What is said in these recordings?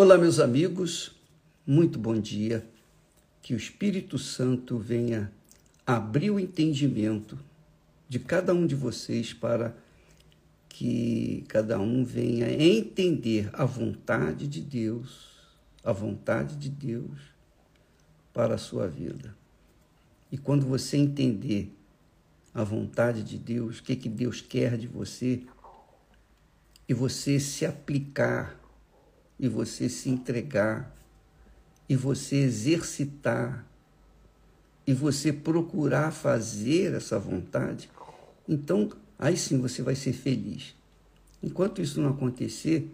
Olá, meus amigos, muito bom dia. Que o Espírito Santo venha abrir o entendimento de cada um de vocês para que cada um venha entender a vontade de Deus, a vontade de Deus para a sua vida. E quando você entender a vontade de Deus, o que, que Deus quer de você, e você se aplicar e você se entregar, e você exercitar, e você procurar fazer essa vontade, então aí sim você vai ser feliz. Enquanto isso não acontecer,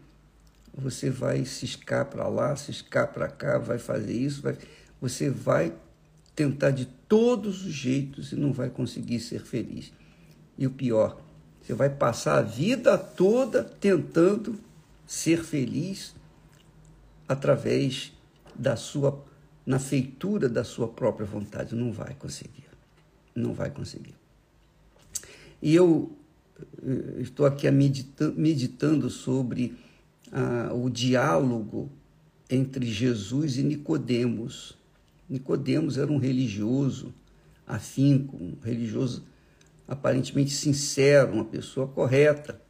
você vai ciscar para lá, ciscar para cá, vai fazer isso, vai, você vai tentar de todos os jeitos e não vai conseguir ser feliz. E o pior, você vai passar a vida toda tentando ser feliz através da sua na feitura da sua própria vontade, não vai conseguir. Não vai conseguir. E eu eh, estou aqui meditando sobre ah, o diálogo entre Jesus e Nicodemos. Nicodemos era um religioso afinco, um religioso aparentemente sincero, uma pessoa correta.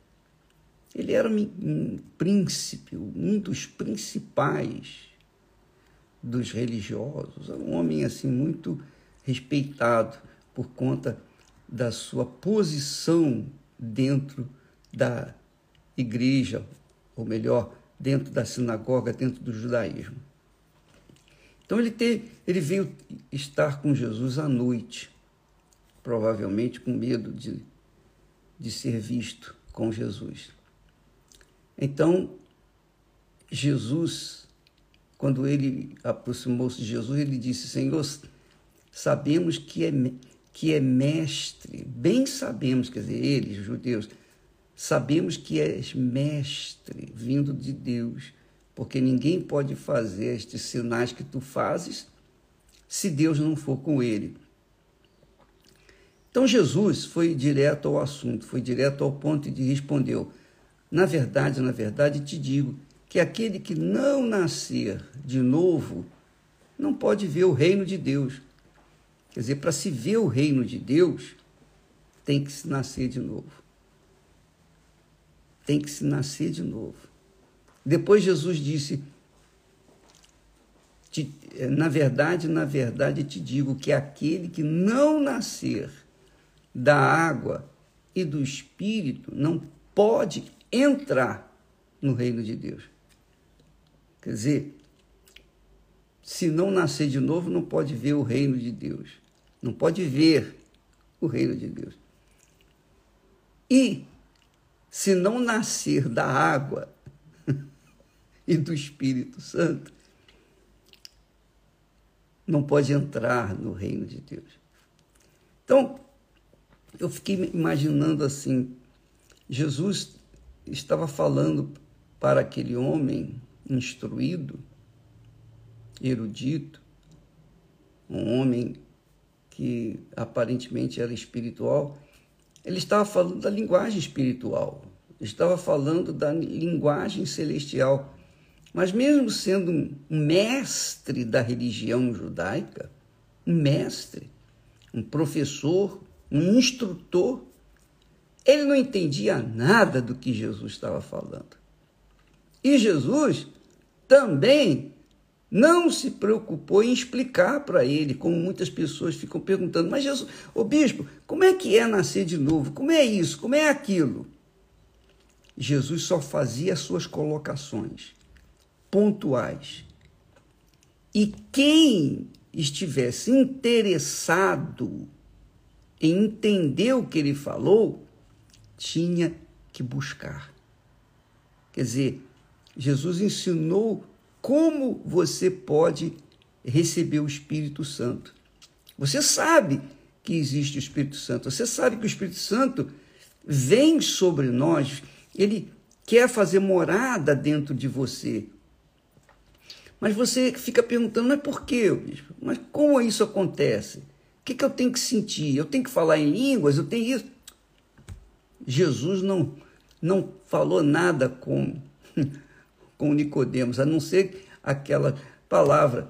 Ele era um príncipe, um dos principais dos religiosos, um homem assim muito respeitado por conta da sua posição dentro da igreja, ou melhor, dentro da sinagoga, dentro do judaísmo. Então ele, te, ele veio estar com Jesus à noite, provavelmente com medo de, de ser visto com Jesus. Então, Jesus, quando ele aproximou-se de Jesus, ele disse: Senhor, sabemos que é, que é mestre, bem sabemos, quer dizer, eles, os judeus, sabemos que és mestre vindo de Deus, porque ninguém pode fazer estes sinais que tu fazes se Deus não for com ele. Então Jesus foi direto ao assunto, foi direto ao ponto e respondeu: na verdade, na verdade, te digo que aquele que não nascer de novo não pode ver o reino de Deus. Quer dizer, para se ver o reino de Deus, tem que se nascer de novo. Tem que se nascer de novo. Depois Jesus disse: Na verdade, na verdade te digo que aquele que não nascer da água e do espírito não pode entrar no reino de Deus. Quer dizer, se não nascer de novo, não pode ver o reino de Deus. Não pode ver o reino de Deus. E se não nascer da água e do Espírito Santo, não pode entrar no reino de Deus. Então, eu fiquei imaginando assim: Jesus estava falando para aquele homem instruído, erudito, um homem que aparentemente era espiritual, ele estava falando da linguagem espiritual, estava falando da linguagem celestial. Mas mesmo sendo um mestre da religião judaica, um mestre, um professor, um instrutor, ele não entendia nada do que Jesus estava falando. E Jesus também não se preocupou em explicar para ele, como muitas pessoas ficam perguntando: Mas Jesus, ô bispo, como é que é nascer de novo? Como é isso? Como é aquilo? Jesus só fazia as suas colocações pontuais. E quem estivesse interessado em entender o que ele falou, tinha que buscar. Quer dizer, Jesus ensinou como você pode receber o Espírito Santo. Você sabe que existe o Espírito Santo, você sabe que o Espírito Santo vem sobre nós, ele quer fazer morada dentro de você. Mas você fica perguntando, mas por quê, bispo? Mas como isso acontece? O que, que eu tenho que sentir? Eu tenho que falar em línguas? Eu tenho isso? Jesus não, não falou nada com, com Nicodemos, a não ser aquela palavra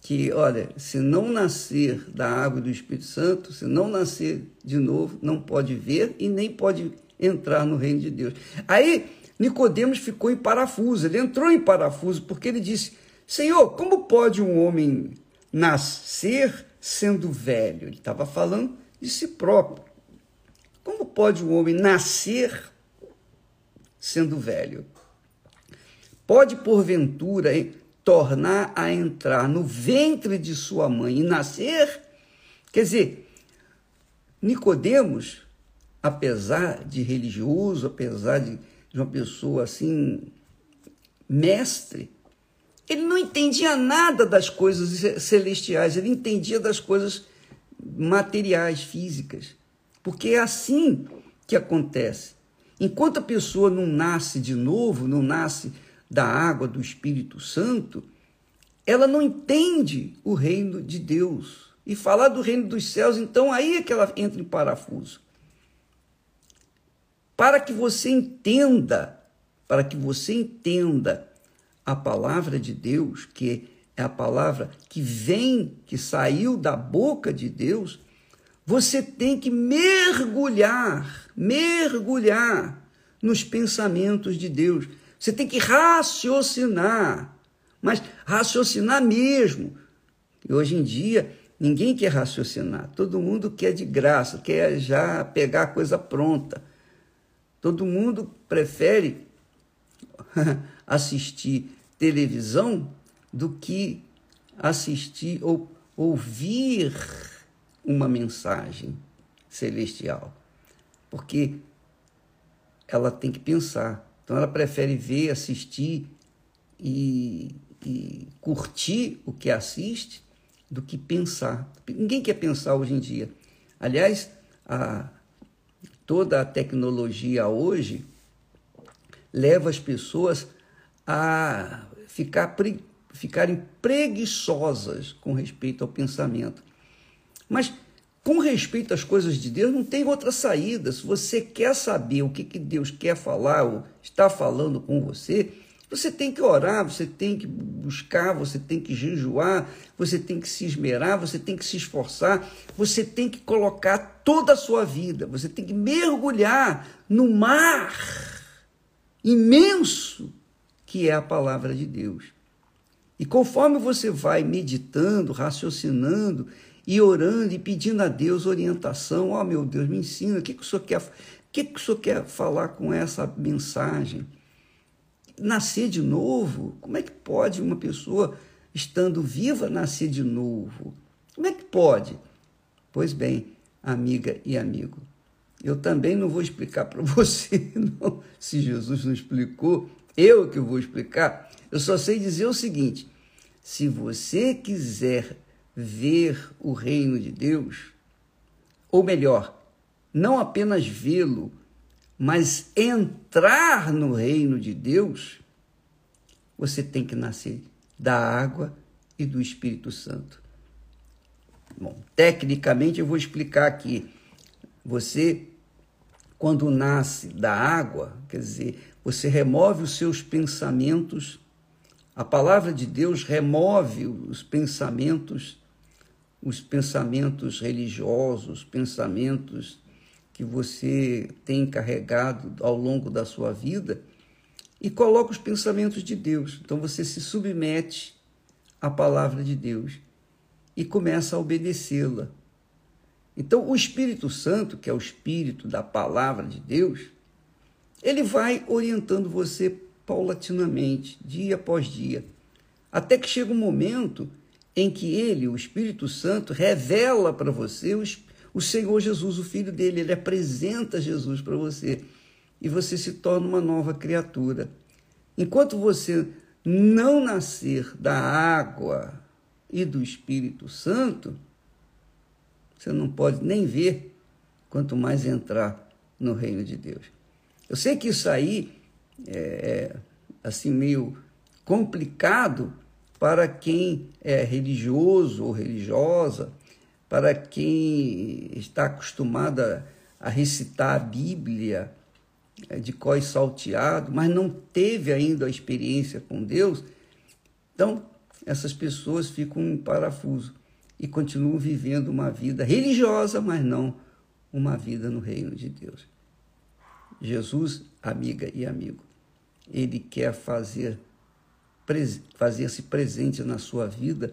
que, olha, se não nascer da água do Espírito Santo, se não nascer de novo, não pode ver e nem pode entrar no reino de Deus. Aí Nicodemos ficou em parafuso, ele entrou em parafuso porque ele disse: Senhor, como pode um homem nascer sendo velho? Ele estava falando de si próprio. Como pode um homem nascer sendo velho? Pode, porventura, tornar a entrar no ventre de sua mãe e nascer? Quer dizer, Nicodemos, apesar de religioso, apesar de de uma pessoa assim, mestre, ele não entendia nada das coisas celestiais, ele entendia das coisas materiais, físicas. Porque é assim que acontece. Enquanto a pessoa não nasce de novo, não nasce da água do Espírito Santo, ela não entende o reino de Deus. E falar do reino dos céus, então aí é que ela entra em parafuso para que você entenda, para que você entenda a palavra de Deus, que é a palavra que vem, que saiu da boca de Deus, você tem que mergulhar, mergulhar nos pensamentos de Deus. Você tem que raciocinar, mas raciocinar mesmo. E hoje em dia, ninguém quer raciocinar, todo mundo quer de graça, quer já pegar a coisa pronta. Todo mundo prefere assistir televisão do que assistir ou ouvir uma mensagem celestial. Porque ela tem que pensar. Então ela prefere ver, assistir e, e curtir o que assiste do que pensar. Ninguém quer pensar hoje em dia. Aliás, a, toda a tecnologia hoje leva as pessoas a ficar pre, ficarem preguiçosas com respeito ao pensamento. Mas com respeito às coisas de Deus, não tem outra saída. Se você quer saber o que, que Deus quer falar ou está falando com você, você tem que orar, você tem que buscar, você tem que jejuar, você tem que se esmerar, você tem que se esforçar, você tem que colocar toda a sua vida, você tem que mergulhar no mar imenso que é a palavra de Deus. E conforme você vai meditando, raciocinando e orando e pedindo a Deus orientação, ó oh, meu Deus, me ensina, o que, que o senhor quer, o que, que o senhor quer falar com essa mensagem? nascer de novo? Como é que pode uma pessoa, estando viva, nascer de novo? Como é que pode? Pois bem, amiga e amigo, eu também não vou explicar para você, não, se Jesus não explicou, eu que vou explicar. Eu só sei dizer o seguinte: se você quiser ver o reino de Deus, ou melhor, não apenas vê-lo, mas entrar no reino de Deus, você tem que nascer da água e do Espírito Santo. Bom, tecnicamente eu vou explicar aqui. Você, quando nasce da água, quer dizer, você remove os seus pensamentos. A palavra de Deus remove os pensamentos, os pensamentos religiosos, pensamentos que você tem carregado ao longo da sua vida e coloca os pensamentos de Deus. Então você se submete à palavra de Deus e começa a obedecê-la. Então o Espírito Santo, que é o espírito da palavra de Deus, ele vai orientando você paulatinamente, dia após dia, até que chega um momento em que ele, o Espírito Santo, revela para você o Senhor Jesus, o Filho dele, ele apresenta Jesus para você e você se torna uma nova criatura. Enquanto você não nascer da água e do Espírito Santo, você não pode nem ver, quanto mais entrar no reino de Deus. Eu sei que isso aí é, é assim meio complicado para quem é religioso ou religiosa, para quem está acostumada a recitar a Bíblia é, de cós salteado, mas não teve ainda a experiência com Deus, então essas pessoas ficam em parafuso e continuam vivendo uma vida religiosa, mas não uma vida no reino de Deus. Jesus, amiga e amigo, ele quer fazer fazer-se presente na sua vida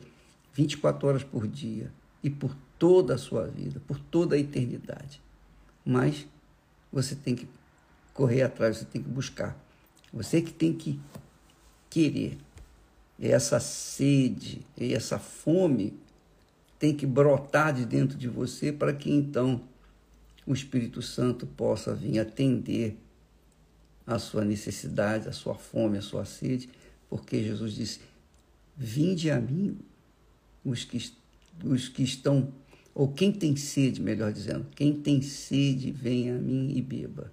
24 horas por dia e por toda a sua vida, por toda a eternidade. Mas você tem que correr atrás, você tem que buscar. Você que tem que querer. E essa sede, e essa fome tem que brotar de dentro de você para que então o Espírito Santo possa vir atender a sua necessidade, a sua fome, a sua sede, porque Jesus disse: Vinde a mim os que, os que estão, ou quem tem sede, melhor dizendo, quem tem sede, venha a mim e beba.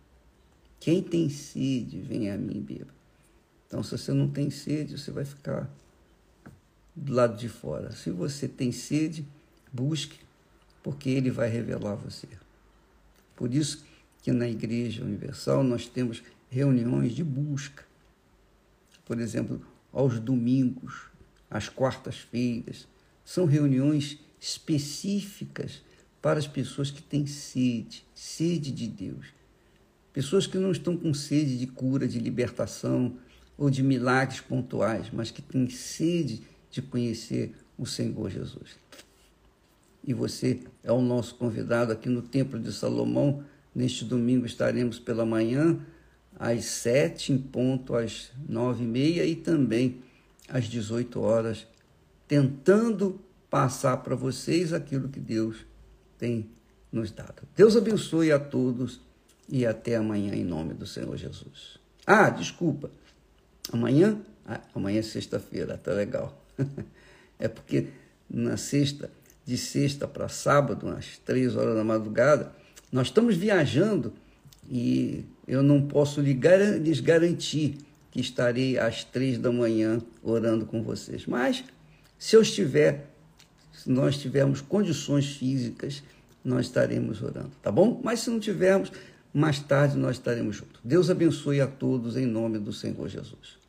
Quem tem sede, venha a mim e beba. Então, se você não tem sede, você vai ficar do lado de fora. Se você tem sede, busque, porque ele vai revelar você. Por isso que na Igreja Universal nós temos reuniões de busca. Por exemplo, aos domingos, às quartas-feiras, são reuniões específicas para as pessoas que têm sede, sede de Deus. Pessoas que não estão com sede de cura, de libertação ou de milagres pontuais, mas que têm sede de conhecer o Senhor Jesus e você é o nosso convidado aqui no Templo de Salomão. Neste domingo estaremos pela manhã, às sete, em ponto, às nove e meia e também às 18 horas, tentando passar para vocês aquilo que Deus tem nos dado. Deus abençoe a todos e até amanhã em nome do Senhor Jesus. Ah, desculpa. Amanhã, ah, amanhã é sexta-feira, tá legal. é porque na sexta de sexta para sábado, às três horas da madrugada, nós estamos viajando e eu não posso lhes garantir que estarei às três da manhã orando com vocês. Mas se eu estiver, se nós tivermos condições físicas, nós estaremos orando, tá bom? Mas se não tivermos, mais tarde nós estaremos juntos. Deus abençoe a todos em nome do Senhor Jesus.